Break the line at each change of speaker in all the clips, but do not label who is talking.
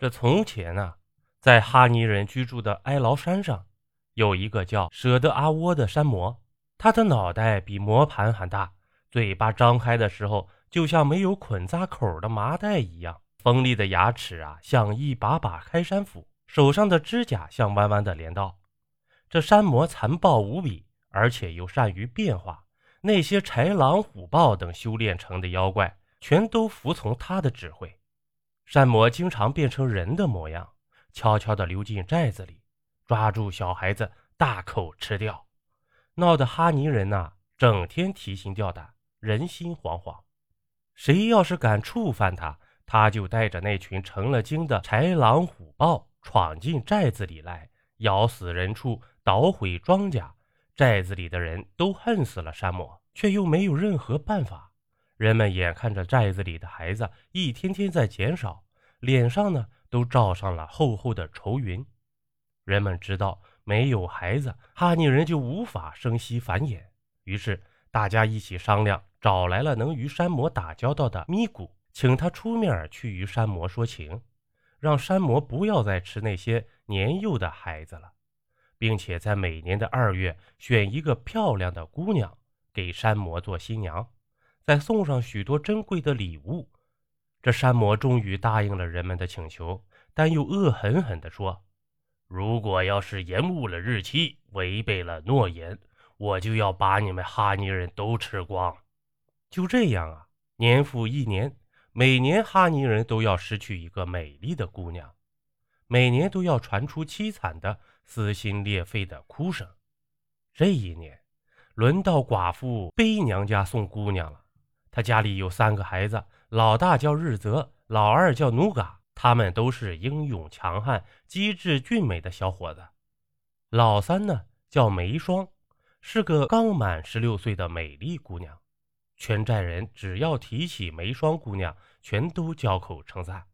这从前呢，在哈尼人居住的哀牢山上，有一个叫舍得阿窝的山魔。他的脑袋比磨盘还大，嘴巴张开的时候，就像没有捆扎口的麻袋一样。锋利的牙齿啊，像一把把开山斧；手上的指甲像弯弯的镰刀。这山魔残暴无比，而且又善于变化。那些豺狼虎豹等修炼成的妖怪，全都服从他的指挥。山魔经常变成人的模样，悄悄地溜进寨子里，抓住小孩子大口吃掉，闹得哈尼人呐整天提心吊胆，人心惶惶。谁要是敢触犯他，他就带着那群成了精的豺狼虎豹闯进寨子里来，咬死人畜，捣毁庄稼。寨子里的人都恨死了山魔，却又没有任何办法。人们眼看着寨子里的孩子一天天在减少，脸上呢都罩上了厚厚的愁云。人们知道没有孩子，哈尼人就无法生息繁衍。于是大家一起商量，找来了能与山魔打交道的咪咕，请他出面去与山魔说情，让山魔不要再吃那些年幼的孩子了，并且在每年的二月选一个漂亮的姑娘给山魔做新娘。再送上许多珍贵的礼物，这山魔终于答应了人们的请求，但又恶狠狠地说：“如果要是延误了日期，违背了诺言，我就要把你们哈尼人都吃光。”就这样啊，年复一年，每年哈尼人都要失去一个美丽的姑娘，每年都要传出凄惨的撕心裂肺的哭声。这一年，轮到寡妇悲娘家送姑娘了。他家里有三个孩子，老大叫日泽，老二叫努嘎，他们都是英勇强悍、机智俊美的小伙子。老三呢叫梅霜，是个刚满十六岁的美丽姑娘。全寨人只要提起梅霜姑娘，全都交口称赞。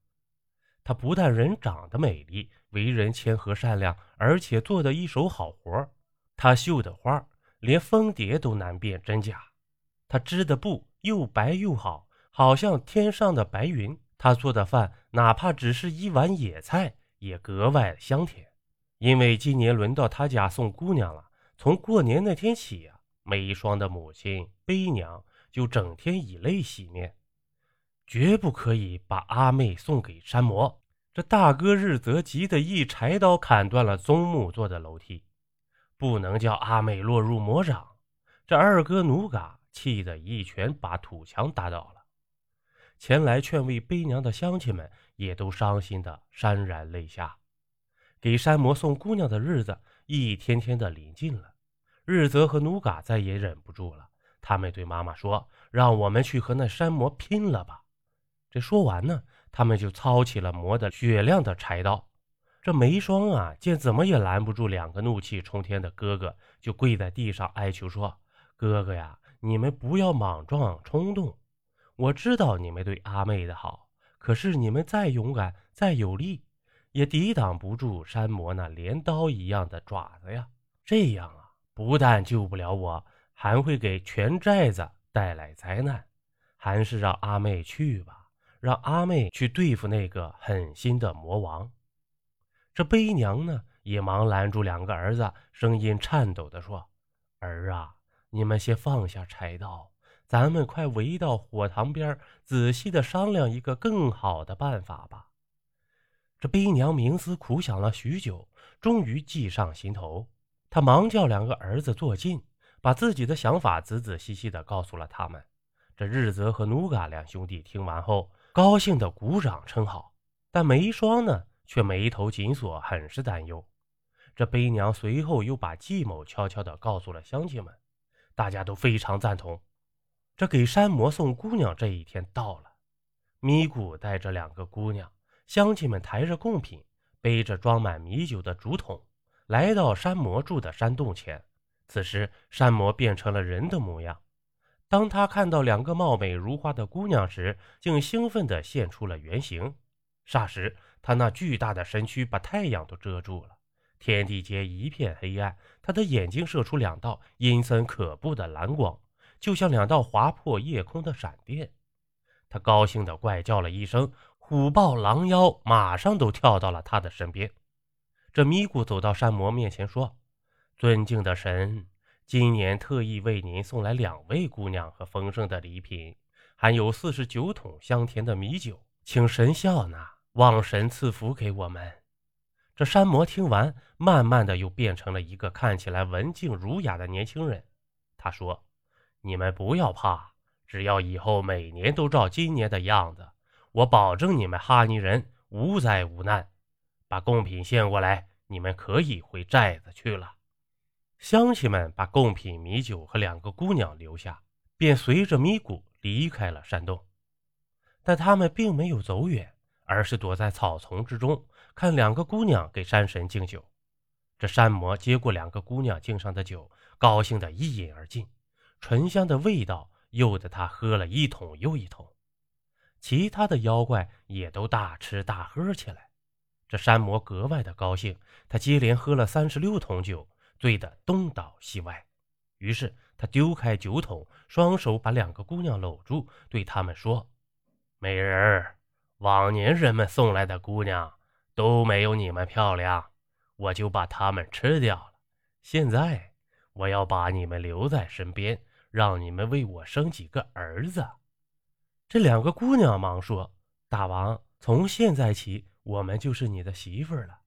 她不但人长得美丽，为人谦和善良，而且做的一手好活。她绣的花，连蜂蝶都难辨真假。她织的布。又白又好，好像天上的白云。他做的饭，哪怕只是一碗野菜，也格外香甜。因为今年轮到他家送姑娘了，从过年那天起呀，梅霜的母亲悲娘就整天以泪洗面，绝不可以把阿妹送给山魔。这大哥日则急得一柴刀砍断了棕木做的楼梯，不能叫阿妹落入魔掌。这二哥努嘎。气得一拳把土墙打倒了。前来劝慰悲娘的乡亲们也都伤心的潸然泪下。给山魔送姑娘的日子一天天的临近了，日泽和努嘎再也忍不住了，他们对妈妈说：“让我们去和那山魔拼了吧！”这说完呢，他们就操起了磨得雪亮的柴刀。这梅霜啊，见怎么也拦不住两个怒气冲天的哥哥，就跪在地上哀求说：“哥哥呀！”你们不要莽撞冲动，我知道你们对阿妹的好，可是你们再勇敢再有力，也抵挡不住山魔那镰刀一样的爪子呀！这样啊，不但救不了我，还会给全寨子带来灾难。还是让阿妹去吧，让阿妹去对付那个狠心的魔王。这悲娘呢，也忙拦住两个儿子，声音颤抖地说：“儿啊！”你们先放下柴刀，咱们快围到火塘边，仔细的商量一个更好的办法吧。这悲娘冥思苦想了许久，终于计上心头。她忙叫两个儿子坐近，把自己的想法仔仔细细的告诉了他们。这日泽和努嘎两兄弟听完后，高兴的鼓掌称好。但梅霜呢，却眉头紧锁，很是担忧。这悲娘随后又把计谋悄悄的告诉了乡亲们。大家都非常赞同。这给山魔送姑娘这一天到了，咪咕带着两个姑娘，乡亲们抬着贡品，背着装满米酒的竹筒，来到山魔住的山洞前。此时，山魔变成了人的模样。当他看到两个貌美如花的姑娘时，竟兴奋地现出了原形。霎时，他那巨大的身躯把太阳都遮住了。天地间一片黑暗，他的眼睛射出两道阴森可怖的蓝光，就像两道划破夜空的闪电。他高兴地怪叫了一声，虎豹狼妖马上都跳到了他的身边。这咪咕走到山魔面前说：“尊敬的神，今年特意为您送来两位姑娘和丰盛的礼品，还有四十九桶香甜的米酒，请神笑纳，望神赐福给我们。”这山魔听完，慢慢的又变成了一个看起来文静儒雅的年轻人。他说：“你们不要怕，只要以后每年都照今年的样子，我保证你们哈尼人无灾无难。把贡品献过来，你们可以回寨子去了。”乡亲们把贡品、米酒和两个姑娘留下，便随着咪咕离开了山洞。但他们并没有走远，而是躲在草丛之中。看两个姑娘给山神敬酒，这山魔接过两个姑娘敬上的酒，高兴的一饮而尽，醇香的味道诱得他喝了一桶又一桶。其他的妖怪也都大吃大喝起来，这山魔格外的高兴，他接连喝了三十六桶酒，醉得东倒西歪。于是他丢开酒桶，双手把两个姑娘搂住，对他们说：“美人儿，往年人们送来的姑娘。”都没有你们漂亮，我就把他们吃掉了。现在我要把你们留在身边，让你们为我生几个儿子。这两个姑娘忙说：“大王，从现在起，我们就是你的媳妇了。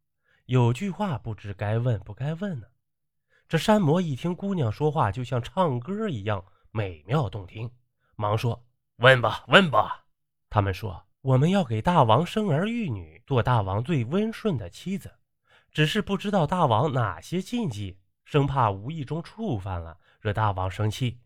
有句话不知该问不该问呢。”这山魔一听姑娘说话，就像唱歌一样美妙动听，忙说：“问吧，问吧。”他们说。我们要给大王生儿育女，做大王最温顺的妻子，只是不知道大王哪些禁忌，生怕无意中触犯了，惹大王生气。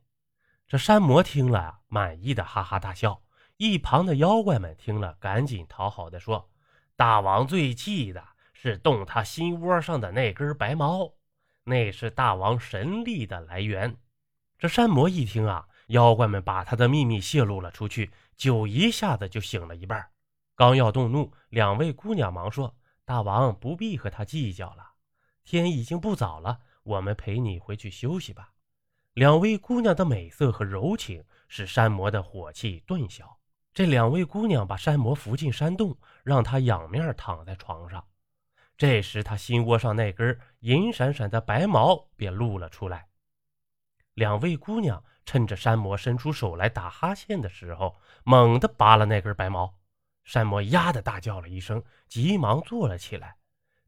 这山魔听了，满意的哈哈大笑。一旁的妖怪们听了，赶紧讨好的说：“大王最忌的是动他心窝上的那根白毛，那是大王神力的来源。”这山魔一听啊，妖怪们把他的秘密泄露了出去。酒一下子就醒了一半，刚要动怒，两位姑娘忙说：“大王不必和他计较了，天已经不早了，我们陪你回去休息吧。”两位姑娘的美色和柔情使山魔的火气顿消。这两位姑娘把山魔扶进山洞，让他仰面躺在床上。这时，他心窝上那根银闪闪的白毛便露了出来。两位姑娘。趁着山魔伸出手来打哈欠的时候，猛地拔了那根白毛。山魔呀的大叫了一声，急忙坐了起来，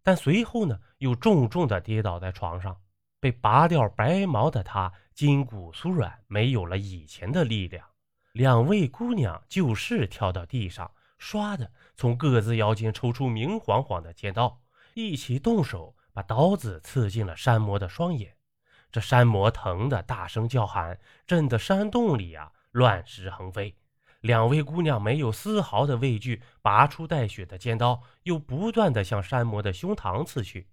但随后呢，又重重的跌倒在床上。被拔掉白毛的他筋骨酥软，没有了以前的力量。两位姑娘就是跳到地上，唰的从各自腰间抽出明晃晃的尖刀，一起动手，把刀子刺进了山魔的双眼。这山魔疼的大声叫喊，震得山洞里啊乱石横飞。两位姑娘没有丝毫的畏惧，拔出带血的尖刀，又不断的向山魔的胸膛刺去。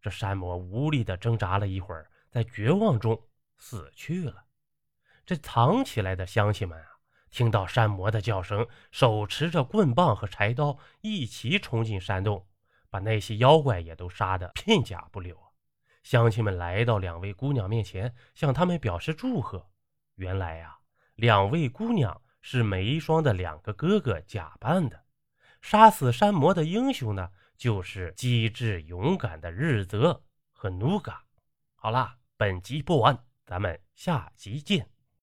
这山魔无力的挣扎了一会儿，在绝望中死去了。这藏起来的乡亲们啊，听到山魔的叫声，手持着棍棒和柴刀，一起冲进山洞，把那些妖怪也都杀得片甲不留。乡亲们来到两位姑娘面前，向他们表示祝贺。原来呀，两位姑娘是梅霜的两个哥哥假扮的。杀死山魔的英雄呢，就是机智勇敢的日泽和努嘎。好啦，本集播完，咱们下集见。